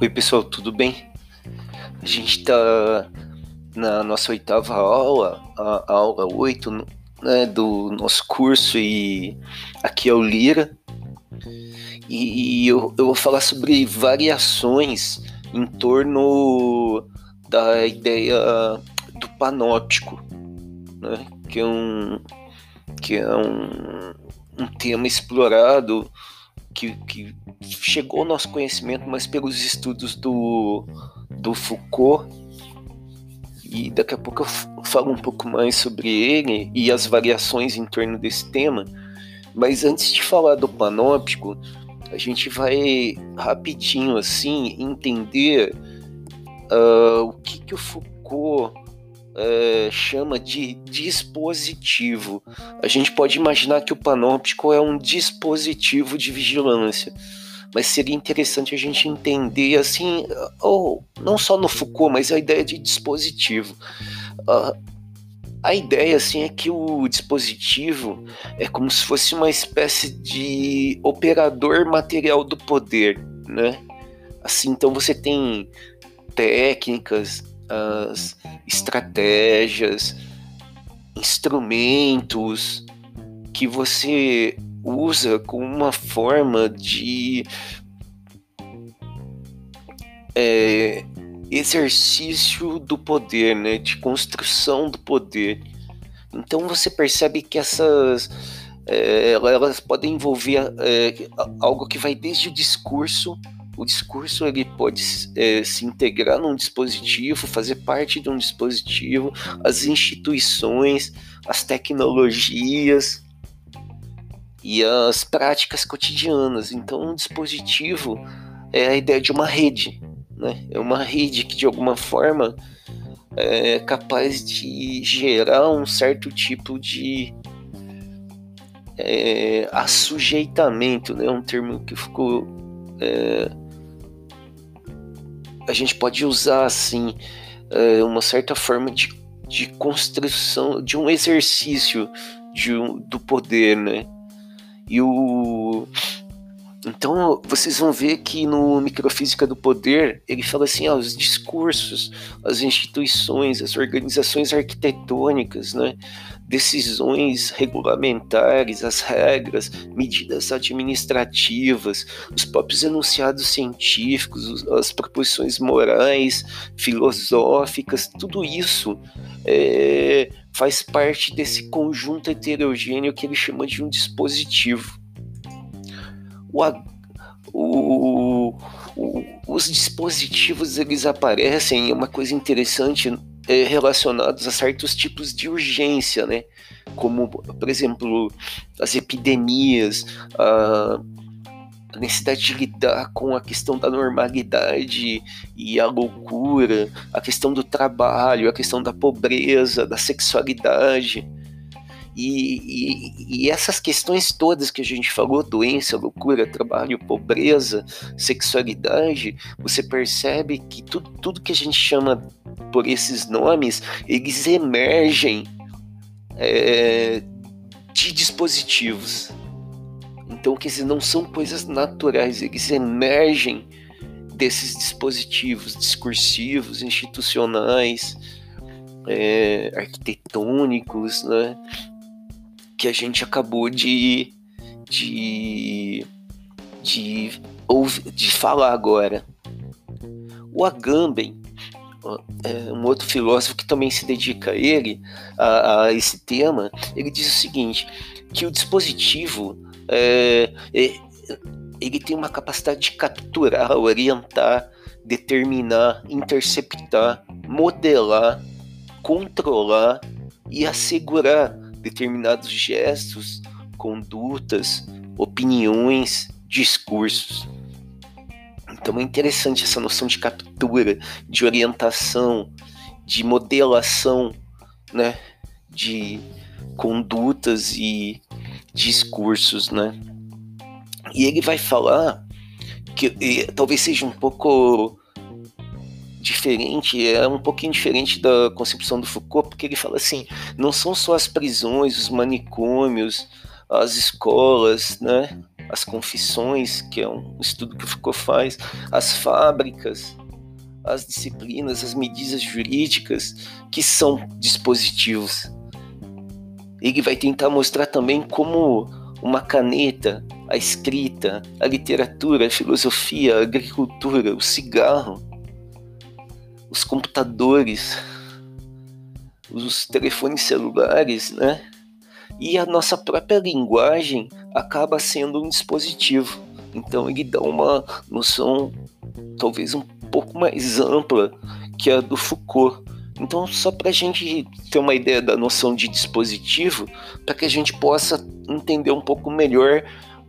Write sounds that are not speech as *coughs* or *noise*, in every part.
Oi, pessoal, tudo bem? A gente está na nossa oitava aula, a, aula 8 né, do nosso curso, e aqui é o Lira. E eu, eu vou falar sobre variações em torno da ideia do panóptico, né, que é um, que é um, um tema explorado que, que chegou ao nosso conhecimento, mas pelos estudos do, do Foucault. E daqui a pouco eu falo um pouco mais sobre ele e as variações em torno desse tema. Mas antes de falar do panóptico, a gente vai rapidinho assim entender uh, o que, que o Foucault é, chama de dispositivo. A gente pode imaginar que o panóptico é um dispositivo de vigilância, mas seria interessante a gente entender assim, ou não só no Foucault, mas a ideia de dispositivo. Uh, a ideia assim é que o dispositivo é como se fosse uma espécie de operador material do poder, né? Assim, então você tem técnicas, as estratégias, instrumentos que você usa como uma forma de é, exercício do poder, né, de construção do poder. Então você percebe que essas é, elas podem envolver é, algo que vai desde o discurso o discurso ele pode é, se integrar num dispositivo, fazer parte de um dispositivo, as instituições, as tecnologias e as práticas cotidianas. Então, um dispositivo é a ideia de uma rede, né? É uma rede que de alguma forma é capaz de gerar um certo tipo de é, assujeitamento, né? Um termo que ficou é, a gente pode usar assim é, uma certa forma de, de construção de um exercício de um, do poder, né? E o então vocês vão ver que no Microfísica do Poder ele fala assim, ó, os discursos, as instituições, as organizações arquitetônicas, né, decisões regulamentares, as regras, medidas administrativas, os próprios enunciados científicos, as proposições morais, filosóficas, tudo isso é, faz parte desse conjunto heterogêneo que ele chama de um dispositivo. O, o, o, os dispositivos eles aparecem, é uma coisa interessante é, relacionados a certos tipos de urgência, né? Como, por exemplo, as epidemias, a, a necessidade de lidar com a questão da normalidade e a loucura, a questão do trabalho, a questão da pobreza, da sexualidade. E, e, e, essas questões todas que a gente falou, doença, loucura, trabalho, pobreza, sexualidade, você percebe que tudo, tudo que a gente chama por esses nomes, eles emergem é, de dispositivos. Então, que esses não são coisas naturais, eles emergem desses dispositivos discursivos, institucionais, é, arquitetônicos, né? Que a gente acabou de de de, de, de falar agora. O Agamben, é, um outro filósofo que também se dedica a ele, a, a esse tema, ele diz o seguinte, que o dispositivo é, é, ele tem uma capacidade de capturar, orientar, determinar, interceptar, modelar, controlar e assegurar determinados gestos, condutas, opiniões, discursos. Então é interessante essa noção de captura, de orientação, de modelação, né, de condutas e discursos, né? E ele vai falar que talvez seja um pouco diferente, é um pouquinho diferente da concepção do Foucault, porque ele fala assim: não são só as prisões, os manicômios, as escolas, né? as confissões, que é um estudo que o Foucault faz, as fábricas, as disciplinas, as medidas jurídicas, que são dispositivos. Ele vai tentar mostrar também como uma caneta, a escrita, a literatura, a filosofia, a agricultura, o cigarro, os computadores, os telefones celulares, né? E a nossa própria linguagem acaba sendo um dispositivo. Então ele dá uma noção talvez um pouco mais ampla que a do Foucault. Então, só para a gente ter uma ideia da noção de dispositivo, para que a gente possa entender um pouco melhor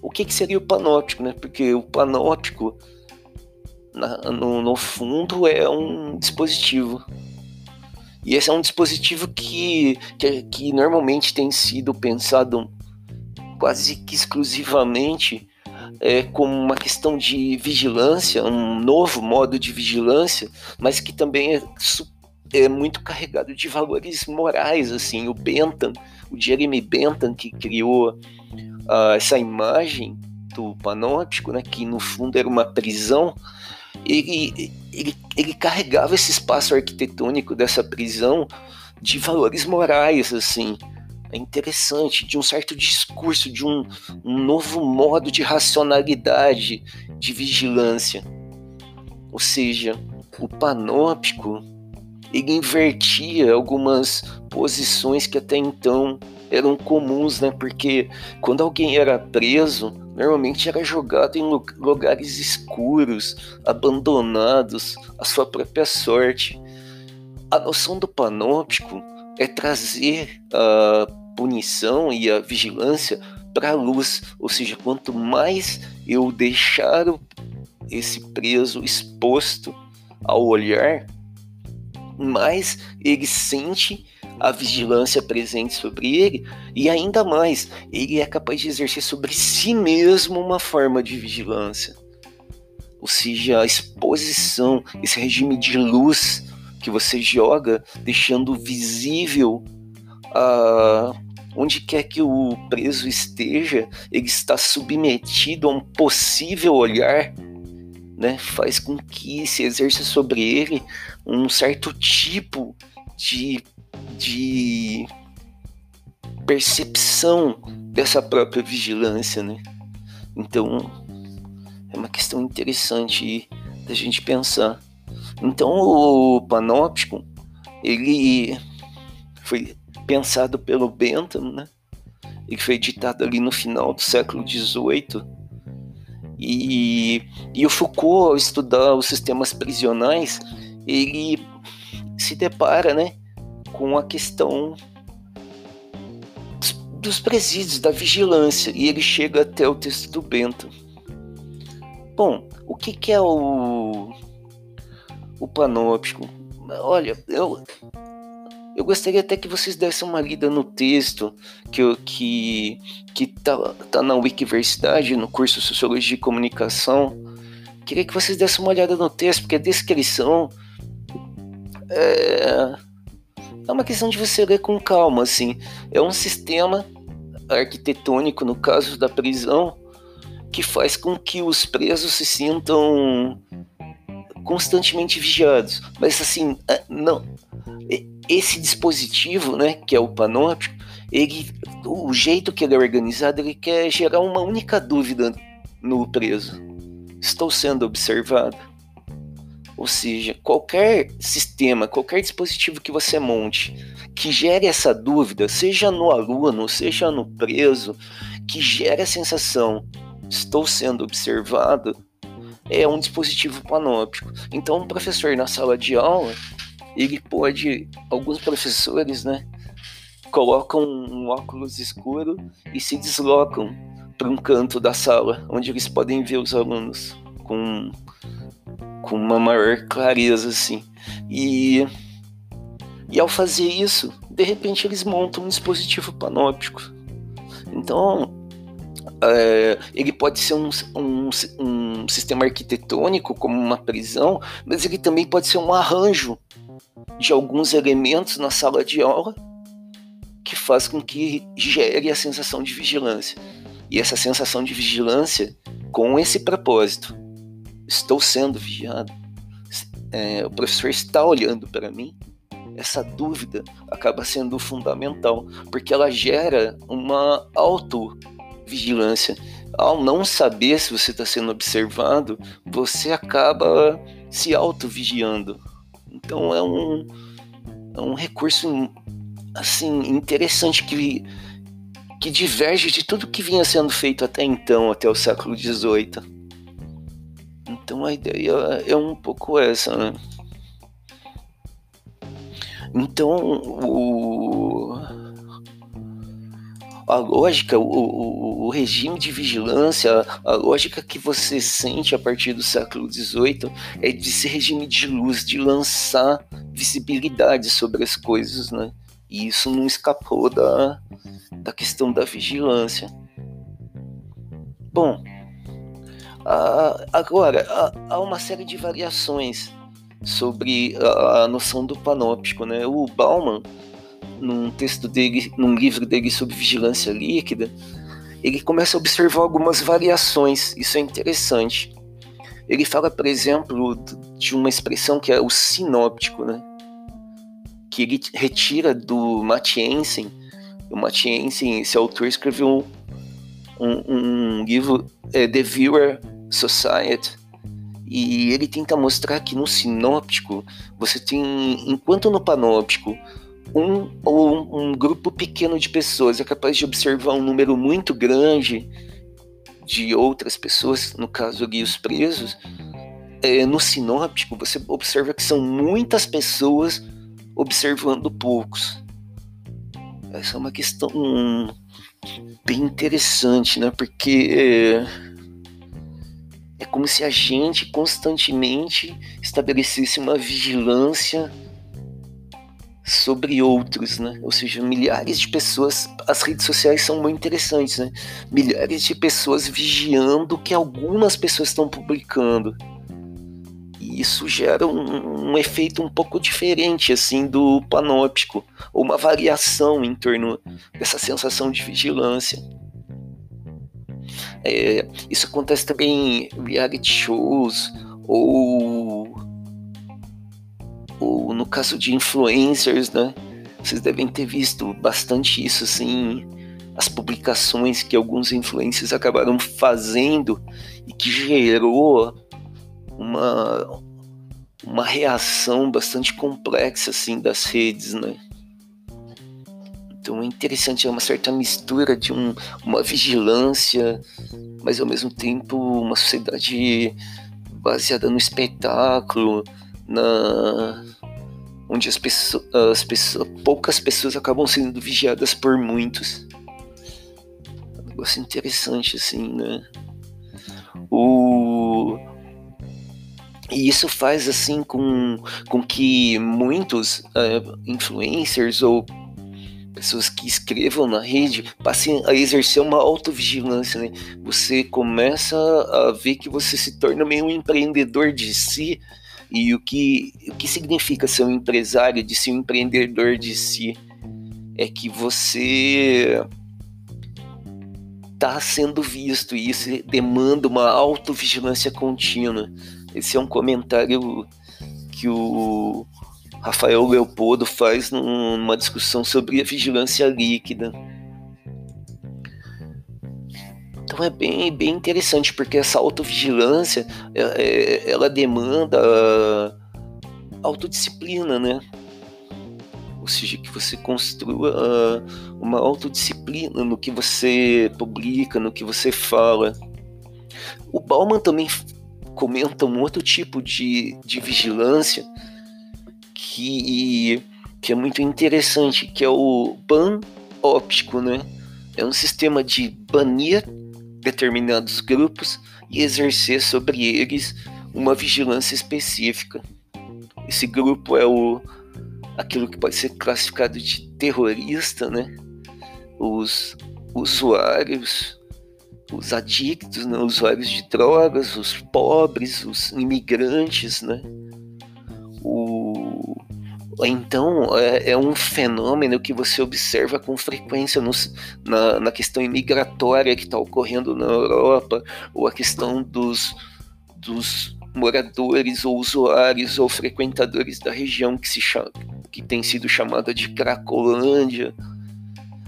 o que, que seria o panóptico, né? Porque o panóptico, na, no, no fundo, é um dispositivo. E esse é um dispositivo que, que, que normalmente tem sido pensado quase que exclusivamente é, como uma questão de vigilância, um novo modo de vigilância, mas que também é, é muito carregado de valores morais, assim, o Bentham, o Jeremy Bentham que criou uh, essa imagem do panóptico, né, que no fundo era uma prisão, ele, ele, ele carregava esse espaço arquitetônico dessa prisão de valores morais, assim, é interessante, de um certo discurso, de um, um novo modo de racionalidade, de vigilância. Ou seja, o panóptico ele invertia algumas posições que até então eram comuns, né? Porque quando alguém era preso, normalmente era jogado em lugares escuros, abandonados, à sua própria sorte. A noção do panóptico é trazer a punição e a vigilância para a luz, ou seja, quanto mais eu deixar esse preso exposto ao olhar, mais ele sente a vigilância presente sobre ele e ainda mais, ele é capaz de exercer sobre si mesmo uma forma de vigilância. Ou seja, a exposição, esse regime de luz que você joga, deixando visível a onde quer que o preso esteja, ele está submetido a um possível olhar, né? Faz com que se exerça sobre ele um certo tipo de, de percepção dessa própria vigilância, né? Então é uma questão interessante da gente pensar. Então o panóptico ele foi pensado pelo Bentham, né? Ele foi editado ali no final do século XVIII. E, e o Foucault, ao estudar os sistemas prisionais, ele se depara né, com a questão dos presídios, da vigilância, e ele chega até o texto do Bentham. Bom, o que, que é o, o panóptico? Olha, eu, eu gostaria até que vocês dessem uma lida no texto que, que, que tá, tá na Wikiversidade, no curso Sociologia e Comunicação. Queria que vocês dessem uma olhada no texto, porque a descrição é, é uma questão de você ler com calma, assim. É um sistema arquitetônico, no caso da prisão, que faz com que os presos se sintam constantemente vigiados. Mas assim, é, não esse dispositivo, né, que é o panóptico, ele, o jeito que ele é organizado, ele quer gerar uma única dúvida no preso. Estou sendo observado? Ou seja, qualquer sistema, qualquer dispositivo que você monte que gere essa dúvida, seja no aluno, seja no preso, que gere a sensação estou sendo observado, é um dispositivo panóptico. Então, um professor na sala de aula, ele pode, alguns professores, né, colocam um óculos escuro e se deslocam para um canto da sala, onde eles podem ver os alunos com, com uma maior clareza, assim. E, e ao fazer isso, de repente eles montam um dispositivo panóptico. Então, é, ele pode ser um, um, um sistema arquitetônico, como uma prisão, mas ele também pode ser um arranjo de alguns elementos na sala de aula que faz com que gere a sensação de vigilância. E essa sensação de vigilância com esse propósito. Estou sendo vigiado. É, o professor está olhando para mim. Essa dúvida acaba sendo fundamental, porque ela gera uma autovigilância. Ao não saber se você está sendo observado, você acaba se auto-vigiando. Então é um, é um recurso assim interessante que que diverge de tudo que vinha sendo feito até então, até o século XVIII. Então a ideia é um pouco essa, né? Então o, a lógica, o, o, o, regime de vigilância, a lógica que você sente a partir do século XVIII é de ser regime de luz, de lançar visibilidade sobre as coisas, né? E isso não escapou da, da questão da vigilância. Bom, agora há uma série de variações sobre a, noção do panóptico, né? O Bauman, num texto dele, num livro dele sobre vigilância líquida, ele começa a observar algumas variações. Isso é interessante. Ele fala, por exemplo, de uma expressão que é o sinóptico, né? que ele retira do Matiensen. O Matiensen, esse autor, escreveu um, um, livro, é, The Viewer Society, e ele tenta mostrar que no sinóptico você tem, enquanto no panóptico, um ou um, grupo pequeno de pessoas é capaz de observar um número muito grande de outras pessoas, no caso ali os presos, é, no sinóptico você observa que são muitas pessoas observando poucos. Essa é uma questão bem interessante, né? Porque é, é como se a gente constantemente estabelecesse uma vigilância sobre outros, né? Ou seja, milhares de pessoas. As redes sociais são muito interessantes, né? Milhares de pessoas vigiando o que algumas pessoas estão publicando isso gera um, um, efeito um pouco diferente assim do panóptico, ou uma variação em torno dessa sensação de vigilância. É, isso acontece também em reality shows ou, ou no caso de influencers, né? Vocês devem ter visto bastante isso assim, as publicações que alguns influencers acabaram fazendo e que gerou uma, uma reação bastante complexa assim das redes, né? Então é interessante, é uma certa mistura de um, uma vigilância, mas ao mesmo tempo uma sociedade baseada no espetáculo, na onde as pessoas, as pessoas, poucas pessoas acabam sendo vigiadas por muitos. Um negócio interessante assim, né? O e isso faz assim com, com que muitos uh, influencers ou pessoas que escrevam na rede passem a exercer uma autovigilância, né? Você começa a ver que você se torna meio um empreendedor de si e o que, o que significa ser um empresário de ser um empreendedor de si é que você está sendo visto e isso demanda uma autovigilância contínua. Esse é um comentário que o Rafael Leopoldo faz numa discussão sobre a vigilância líquida. Então é bem, bem interessante, porque essa autovigilância é, é, ela demanda autodisciplina, né? Ou seja, que você construa uma autodisciplina no que você publica, no que você fala. O Bauman também comenta um outro tipo de, de vigilância que, que é muito interessante, que é o ban óptico, né? É um sistema de banir determinados grupos e exercer sobre eles uma vigilância específica. Esse grupo é o aquilo que pode ser classificado de terrorista, né? Os usuários os adictos, né, os usuários de drogas, os pobres, os imigrantes, né? O, então é, é, um fenômeno que você observa com frequência nos, na, na questão imigratória que está ocorrendo na Europa, ou a questão dos, dos moradores ou usuários ou frequentadores da região que, se chama, que tem sido chamada de Cracolândia.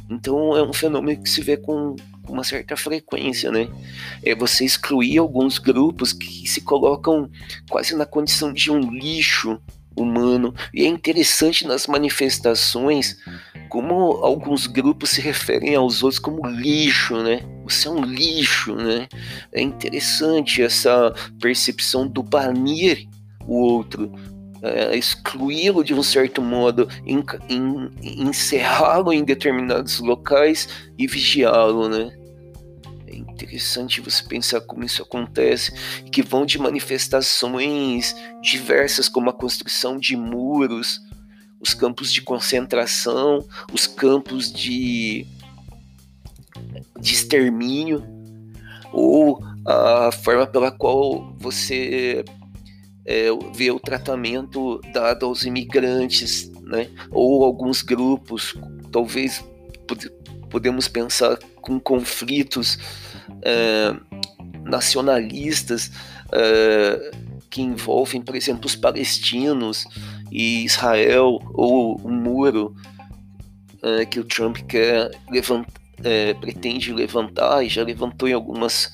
Então é um fenômeno que se vê com, uma certa frequência, né? É você excluir alguns grupos que se colocam quase na condição de um lixo humano. E é interessante nas manifestações como alguns grupos se referem aos outros como lixo, né? Você é um lixo, né? É interessante essa percepção do banir o outro, é, excluí-lo de um certo modo, encerrá-lo em determinados locais e vigiá-lo, né? interessante você pensar como isso acontece, que vão de manifestações diversas, como a construção de muros, os campos de concentração, os campos de, de extermínio, ou a forma pela qual você é, vê o tratamento dado aos imigrantes, né? ou alguns grupos, talvez podemos pensar com conflitos uh, nacionalistas uh, que envolvem, por exemplo, os palestinos e Israel, ou o muro uh, que o Trump quer levantar, pretende levantar e já levantou em algumas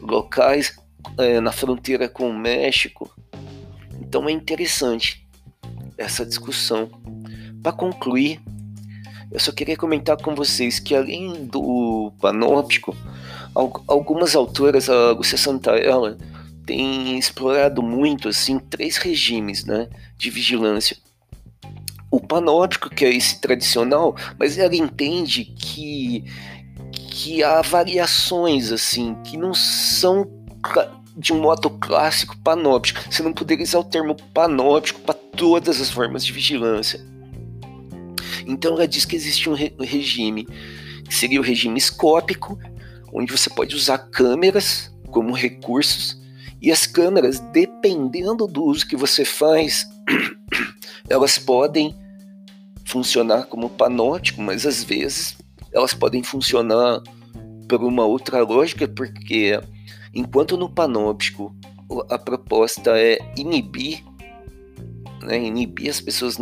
locais na fronteira com o México. Então é interessante essa discussão. Para concluir, eu só queria comentar com vocês que além do panóptico, algumas autoras, a Lúcia Santaella, tem explorado muito assim três regimes né, de vigilância. O panóptico, que é esse tradicional, mas ela entende que, que há variações assim, que não são de um modo clássico panóptico. Você não poderia usar o termo panóptico para todas as formas de vigilância. Então ela diz que existe um, re regime, que seria o regime escópico, onde você pode usar câmeras como recursos, e as câmeras, dependendo do uso que você faz, *coughs* elas podem funcionar como panótico, mas às vezes elas podem funcionar por uma outra lógica, porque enquanto no panóptico a proposta é inibir né, inibir as pessoas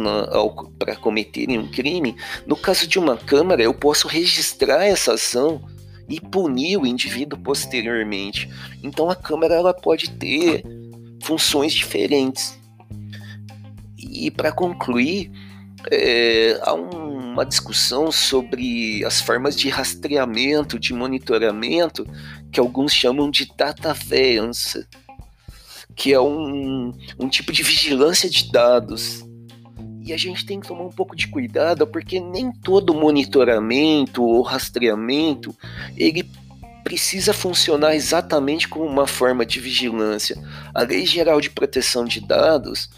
para cometerem um crime, no caso de uma câmara, eu posso registrar essa ação e punir o indivíduo posteriormente. Então a câmara ela pode ter funções diferentes. E para concluir, é, há um, uma discussão sobre as formas de rastreamento, de monitoramento, que alguns chamam de data surveillance que é um, um tipo de vigilância de dados. E a gente tem que tomar um pouco de cuidado, porque nem todo monitoramento ou rastreamento ele precisa funcionar exatamente como uma forma de vigilância. A Lei Geral de Proteção de Dados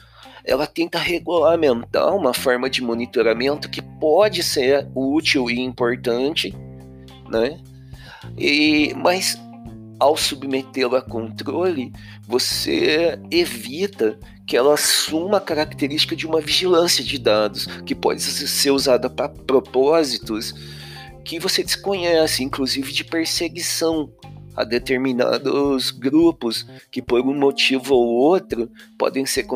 ela tenta regulamentar uma forma de monitoramento que pode ser útil e importante, né? E, mas ao submetê-la a controle, você evita que ela assuma a característica de uma vigilância de dados, que pode ser usada para propósitos que você desconhece, inclusive de perseguição a determinados grupos que, por um motivo ou outro, podem ser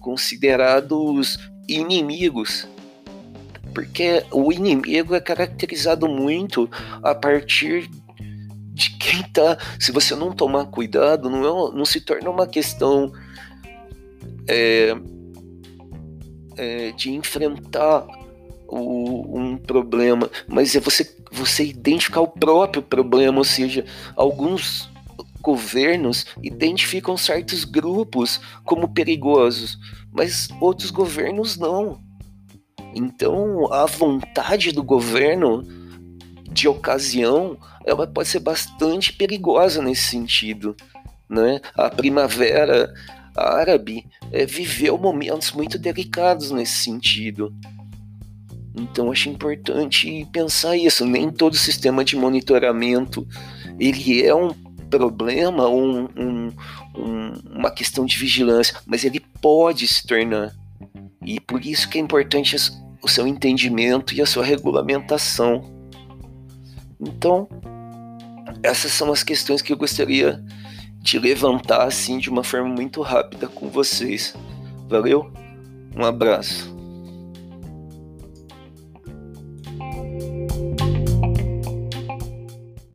considerados inimigos. Porque o inimigo é caracterizado muito a partir quem tá. Se você não tomar cuidado, não, é, não se torna uma questão é, é, de enfrentar o, um problema, mas é você, você identificar o próprio problema, ou seja, alguns governos identificam certos grupos como perigosos, mas outros governos não. Então, a vontade do governo de ocasião, ela pode ser bastante perigosa nesse sentido. Né? A primavera árabe é, viveu momentos muito delicados nesse sentido. Então acho importante pensar isso. Nem todo sistema de monitoramento ele é um problema, um, um, um, uma questão de vigilância, mas ele pode se tornar. E por isso que é importante o seu entendimento e a sua regulamentação. Então, essas são as questões que eu gostaria de levantar assim de uma forma muito rápida com vocês. Valeu? Um abraço.